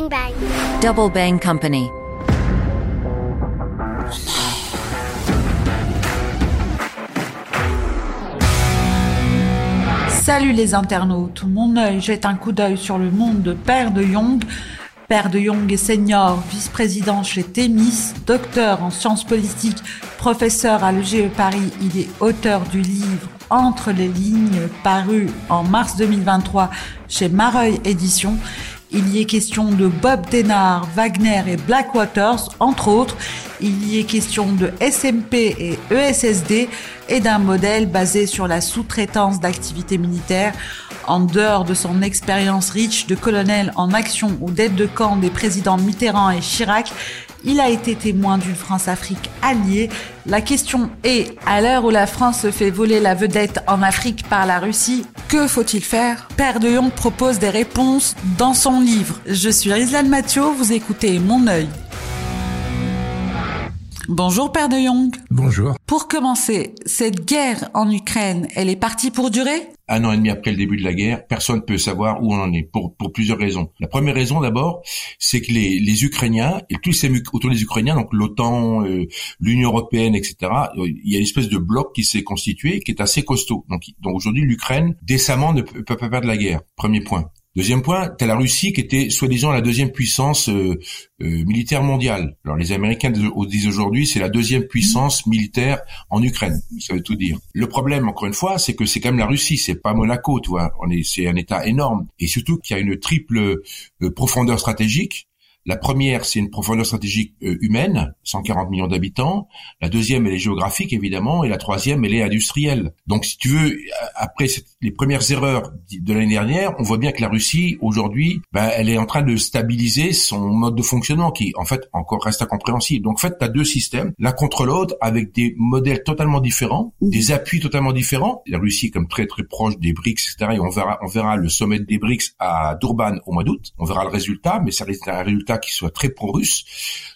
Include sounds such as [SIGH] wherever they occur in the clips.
Bang Bang. Double Bang Company. Salut les internautes, mon œil jette un coup d'œil sur le monde de Père de Young. Père de Young est senior, vice-président chez Thémis, docteur en sciences politiques, professeur à l'EGE Paris. Il est auteur du livre Entre les lignes, paru en mars 2023 chez Mareuil Éditions. Il y est question de Bob Denard, Wagner et Blackwaters, entre autres. Il y est question de SMP et ESSD et d'un modèle basé sur la sous-traitance d'activités militaires. En dehors de son expérience riche de colonel en action ou d'aide de camp des présidents Mitterrand et Chirac, il a été témoin d'une France-Afrique alliée. La question est, à l'heure où la France se fait voler la vedette en Afrique par la Russie, que faut-il faire? Père de Young propose des réponses dans son livre. Je suis Rizlan Mathieu, vous écoutez Mon œil. Bonjour Père de Young. Bonjour. Pour commencer, cette guerre en Ukraine, elle est partie pour durer? Un an et demi après le début de la guerre, personne ne peut savoir où on en est pour, plusieurs raisons. La première raison d'abord, c'est que les, les Ukrainiens et tous ces autour des Ukrainiens, donc l'OTAN, euh, l'Union européenne, etc. Il y a une espèce de bloc qui s'est constitué, qui est assez costaud. Donc, donc aujourd'hui, l'Ukraine décemment ne peut, peut pas perdre la guerre. Premier point. Deuxième point, tu as la Russie qui était soi-disant la deuxième puissance euh, euh, militaire mondiale. Alors les Américains disent aujourd'hui c'est la deuxième puissance militaire en Ukraine. Ça veut tout dire. Le problème, encore une fois, c'est que c'est quand même la Russie, c'est pas Monaco, tu vois. C'est un État énorme et surtout qu'il y a une triple euh, profondeur stratégique la première, c'est une profondeur stratégique euh, humaine, 140 millions d'habitants. La deuxième, elle est géographique, évidemment. Et la troisième, elle est industrielle. Donc, si tu veux, après les premières erreurs de l'année dernière, on voit bien que la Russie, aujourd'hui, ben, elle est en train de stabiliser son mode de fonctionnement qui, en fait, encore reste incompréhensible. Donc, en fait, tu as deux systèmes, l'un contre l'autre, avec des modèles totalement différents, des appuis totalement différents. La Russie est comme très, très proche des BRICS, etc. Et on verra, on verra le sommet des BRICS à Durban au mois d'août. On verra le résultat, mais ça reste un résultat qui soit très pro-russe.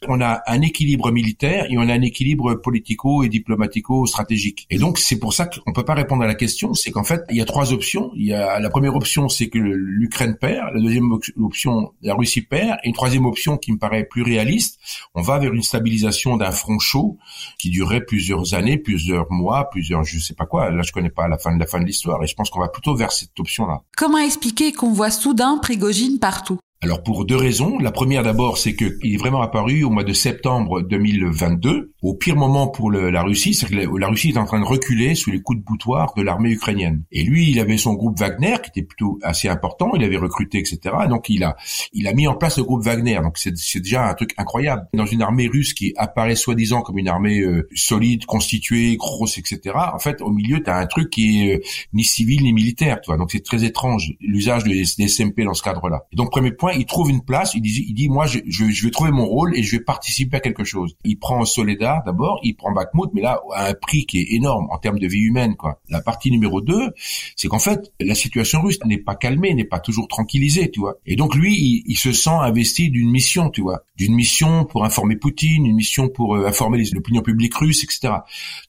On a un équilibre militaire et on a un équilibre politico et diplomatico-stratégique. Et donc c'est pour ça qu'on peut pas répondre à la question. C'est qu'en fait il y a trois options. Il y a la première option, c'est que l'Ukraine perd. La deuxième option, la Russie perd. Et une troisième option qui me paraît plus réaliste, on va vers une stabilisation d'un front chaud qui durerait plusieurs années, plusieurs mois, plusieurs je sais pas quoi. Là je connais pas la fin de la fin de l'histoire et je pense qu'on va plutôt vers cette option-là. Comment expliquer qu'on voit soudain Prigogine partout? Alors pour deux raisons. La première d'abord, c'est qu'il est vraiment apparu au mois de septembre 2022, au pire moment pour la Russie, c'est que la, Russie est en train de reculer sous les coups de boutoir de l'armée ukrainienne. Et lui, il avait son groupe Wagner qui était plutôt assez important, il avait recruté, etc. donc il a, il a mis en place le groupe Wagner. Donc c'est déjà un truc incroyable. Dans une armée russe qui apparaît soi-disant comme une armée euh, solide, constituée, grosse, etc. En fait, au milieu, tu as un truc qui est euh, ni civil ni militaire, tu vois. Donc c'est très étrange l'usage des, des SMP dans ce cadre-là. Donc premier point, il trouve une place, il dit, il dit moi je, je, vais trouver mon rôle et je vais participer à quelque chose. Il prend Soledar d'abord, il prend Bakhmut, mais là à un prix qui est énorme en termes de vie humaine. quoi. La partie numéro deux, c'est qu'en fait la situation russe n'est pas calmée, n'est pas toujours tranquillisée, tu vois. Et donc lui, il, il se sent investi d'une mission, tu vois, d'une mission pour informer Poutine, une mission pour euh, informer l'opinion publique russe, etc.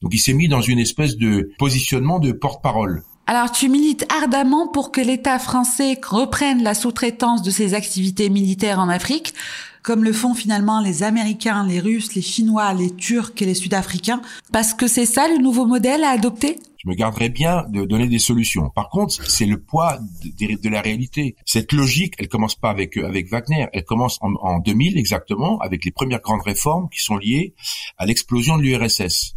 Donc il s'est mis dans une espèce de positionnement de porte-parole. Alors tu milites ardemment pour que l'État français reprenne la sous-traitance de ses activités militaires en Afrique, comme le font finalement les Américains, les Russes, les Chinois, les Turcs et les Sud-Africains, parce que c'est ça le nouveau modèle à adopter? Je me garderais bien de donner des solutions. Par contre, c'est le poids de, la réalité. Cette logique, elle commence pas avec avec Wagner, elle commence en, en 2000 exactement avec les premières grandes réformes qui sont liées à l'explosion de l'URSS.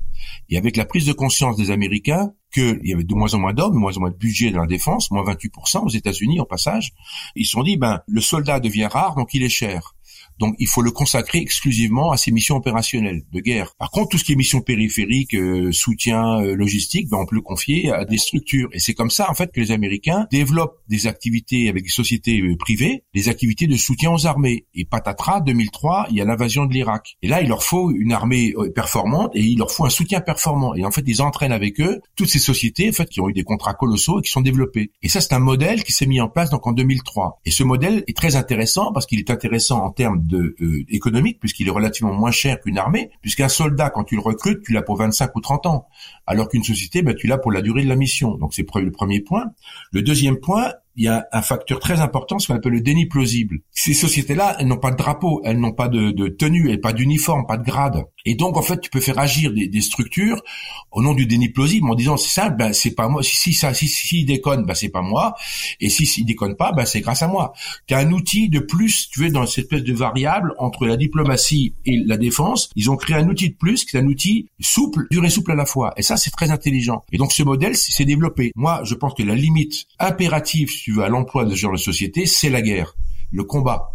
Et avec la prise de conscience des Américains qu'il y avait de moins en moins d'hommes, de moins en moins de budget dans la défense, moins 28% aux États-Unis en passage, ils se sont dit, ben, le soldat devient rare, donc il est cher. Donc il faut le consacrer exclusivement à ses missions opérationnelles de guerre. Par contre, tout ce qui est missions périphériques, euh, soutien euh, logistique, ben, on peut le confier à des structures. Et c'est comme ça en fait que les Américains développent des activités avec des sociétés euh, privées, des activités de soutien aux armées. Et patatras, 2003, il y a l'invasion de l'Irak. Et là, il leur faut une armée performante et il leur faut un soutien performant. Et en fait, ils entraînent avec eux toutes ces sociétés en fait qui ont eu des contrats colossaux et qui sont développées. Et ça, c'est un modèle qui s'est mis en place donc en 2003. Et ce modèle est très intéressant parce qu'il est intéressant en termes de euh, économique puisqu'il est relativement moins cher qu'une armée, puisqu'un soldat quand tu le recrutes, tu l'as pour 25 ou 30 ans, alors qu'une société, ben, tu l'as pour la durée de la mission. Donc c'est le premier point. Le deuxième point, il y a un facteur très important, ce qu'on appelle le déni plausible. Ces sociétés-là, elles n'ont pas de drapeau, elles n'ont pas de, tenue, elles pas d'uniforme, pas de grade. Et donc, en fait, tu peux faire agir des, structures au nom du déni plausible en disant, c'est simple, ben, c'est pas moi. Si, si ça, si, si, déconne, ben, c'est pas moi. Et si, s'il déconne pas, ben, c'est grâce à moi. Tu as un outil de plus, tu veux, dans cette espèce de variable entre la diplomatie et la défense. Ils ont créé un outil de plus, qui est un outil souple, dur et souple à la fois. Et ça, c'est très intelligent. Et donc, ce modèle s'est développé. Moi, je pense que la limite impérative, si tu veux, à l'emploi de ce genre de société, c'est la guerre, le combat.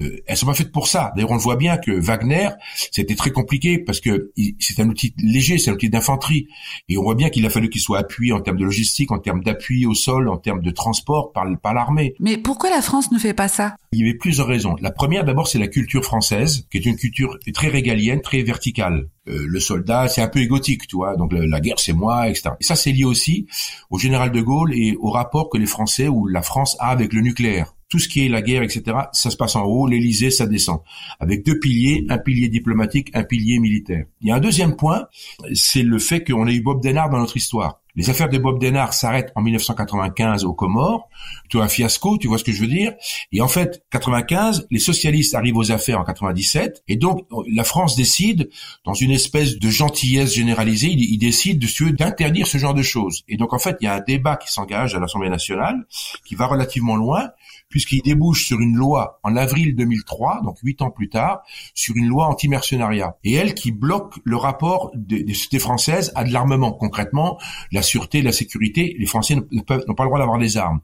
Euh, elles sont pas faites pour ça. D'ailleurs, on le voit bien que Wagner, c'était très compliqué parce que c'est un outil léger, c'est un outil d'infanterie, et on voit bien qu'il a fallu qu'il soit appuyé en termes de logistique, en termes d'appui au sol, en termes de transport par, par l'armée. Mais pourquoi la France ne fait pas ça? Il y avait plusieurs raisons. La première, d'abord, c'est la culture française, qui est une culture très régalienne, très verticale. Euh, le soldat, c'est un peu égotique, tu vois. Donc la guerre, c'est moi, etc. Et ça, c'est lié aussi au général de Gaulle et au rapport que les Français ou la France a avec le nucléaire tout ce qui est la guerre, etc., ça se passe en haut, l'Élysée, ça descend. Avec deux piliers, un pilier diplomatique, un pilier militaire. Il y a un deuxième point, c'est le fait qu'on ait eu Bob Denard dans notre histoire. Les affaires de Bob Denard s'arrêtent en 1995 aux Comores. Tout un fiasco, tu vois ce que je veux dire Et en fait, 95, les socialistes arrivent aux affaires en 97, et donc la France décide, dans une espèce de gentillesse généralisée, il, décide de d'interdire ce genre de choses. Et donc en fait, il y a un débat qui s'engage à l'Assemblée nationale, qui va relativement loin, puisqu'il débouche sur une loi en avril 2003, donc huit ans plus tard, sur une loi anti-mercenariat. Et elle qui bloque le rapport des, sociétés françaises à de l'armement. Concrètement, la sûreté, la sécurité, les Français n'ont pas le droit d'avoir des armes.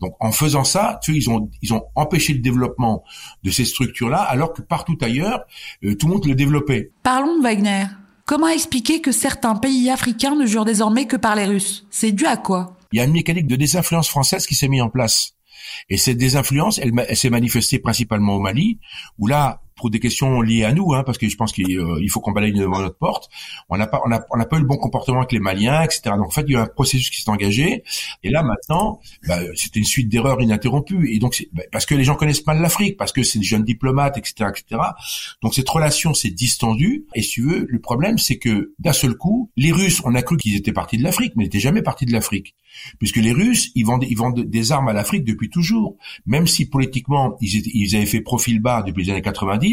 Donc en faisant ça, tu ils ont, ils ont empêché le développement de ces structures-là, alors que partout ailleurs, euh, tout le monde le développait. Parlons de Wagner. Comment expliquer que certains pays africains ne jurent désormais que par les Russes? C'est dû à quoi? Il y a une mécanique de désinfluence française qui s'est mise en place. Et cette désinfluence, elle, s'est manifestée principalement au Mali, où là, pour des questions liées à nous, hein, parce que je pense qu'il euh, faut qu'on balaye devant notre porte. On n'a pas, on a, on a pas eu le bon comportement avec les Maliens, etc. Donc en fait, il y a un processus qui s'est engagé. Et là maintenant, bah, c'était une suite d'erreurs ininterrompues. Et donc bah, parce que les gens connaissent mal l'Afrique, parce que c'est des jeunes diplomates, etc., etc. Donc cette relation s'est distendue. Et si tu veux, le problème, c'est que d'un seul coup, les Russes, on a cru qu'ils étaient partis de l'Afrique, mais ils n'étaient jamais partis de l'Afrique, puisque les Russes, ils vendent, ils vendent des armes à l'Afrique depuis toujours, même si politiquement ils, avaient fait profil bas depuis les années 90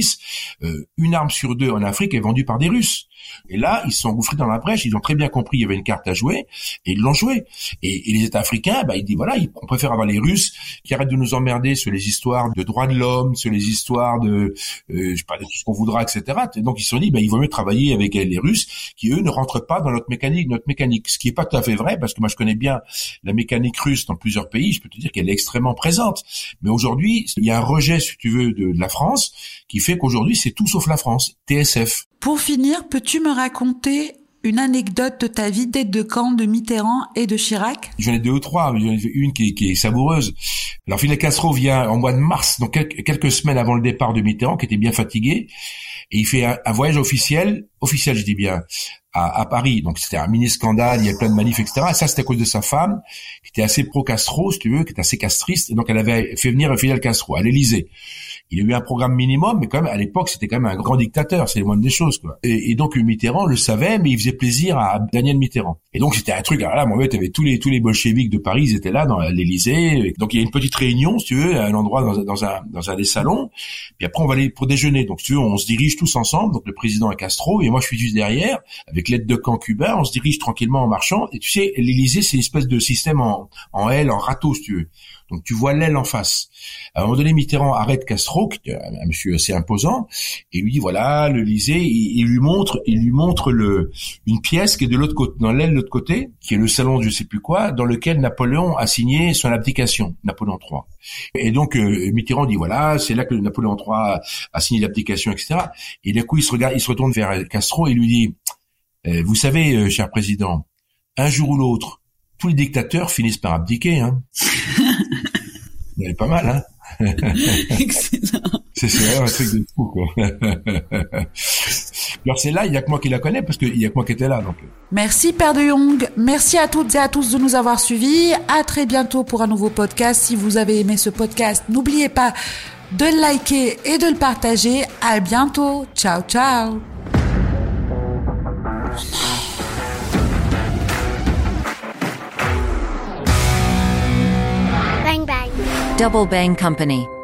euh, une arme sur deux en Afrique est vendue par des Russes. Et là, ils se sont engouffrés dans la brèche, ils ont très bien compris qu'il y avait une carte à jouer, et ils l'ont joué. Et, les États africains, bah, ils disent voilà, on préfère avoir les Russes qui arrêtent de nous emmerder sur les histoires de droits de l'homme, sur les histoires de, euh, je sais pas, de tout ce qu'on voudra, etc. donc ils se sont dit, bah, il vaut mieux travailler avec les Russes qui eux ne rentrent pas dans notre mécanique, notre mécanique. Ce qui est pas tout à fait vrai, parce que moi je connais bien la mécanique russe dans plusieurs pays, je peux te dire qu'elle est extrêmement présente. Mais aujourd'hui, il y a un rejet, si tu veux, de la France qui fait qu'aujourd'hui c'est tout sauf la France, TSF. Pour finir, peux-tu me raconter une anecdote de ta vie d'aide de camp de Mitterrand et de Chirac? J'en ai deux ou trois, mais j'en ai une qui, est savoureuse. Alors Fidel Castro vient en mois de mars, donc quelques, semaines avant le départ de Mitterrand, qui était bien fatigué, et il fait un, voyage officiel, officiel je dis bien, à, Paris. Donc c'était un mini scandale, il y a plein de manifs, etc. Et ça c'était à cause de sa femme, qui était assez pro-Castro, si tu veux, qui était assez castriste, et donc elle avait fait venir Fidel Castro à l'Élysée il a eu un programme minimum, mais quand même à l'époque c'était quand même un grand dictateur, c'est le des choses quoi. Et, donc Mitterrand le savait, mais il faisait plaisir à Daniel Mitterrand. Et donc c'était un truc. Alors là, mon fait, avait tous les tous les bolcheviks de Paris, ils étaient là dans l'Élysée. Donc il y a une petite réunion, si tu veux, à un endroit dans, un dans un des salons. Puis après on va aller pour déjeuner. Donc si tu veux, on se dirige tous ensemble. Donc le président est Castro et moi je suis juste derrière avec l'aide de camp cubain. On se dirige tranquillement en marchant. Et tu sais, l'Élysée c'est une espèce de système en en L, en râteau, si tu veux. Donc tu vois l'aile en face. À un moment donné, Mitterrand arrête Castro, qui est un monsieur assez imposant, et lui dit voilà, le Élysée, il, lui montre, il lui montre le une pièce qui est de l'autre côté, dans l'aile de l'autre côté, qui est le salon de je sais plus quoi, dans lequel Napoléon a signé son abdication, Napoléon III. Et donc euh, Mitterrand dit voilà, c'est là que Napoléon III a signé l'abdication, etc. Et d'un coup, il se regarde, il se retourne vers Castro et lui dit euh, vous savez, euh, cher président, un jour ou l'autre, tous les dictateurs finissent par abdiquer. Hein. Il est pas mal, hein [LAUGHS] Excellent. C'est un truc de fou, quoi. [LAUGHS] Alors c'est là, il y a que moi qui la connais parce qu'il y a que moi qui était là. Donc. Merci Père de Young. Merci à toutes et à tous de nous avoir suivis. À très bientôt pour un nouveau podcast. Si vous avez aimé ce podcast, n'oubliez pas de le liker et de le partager. À bientôt. Ciao, ciao. Double Bang Company.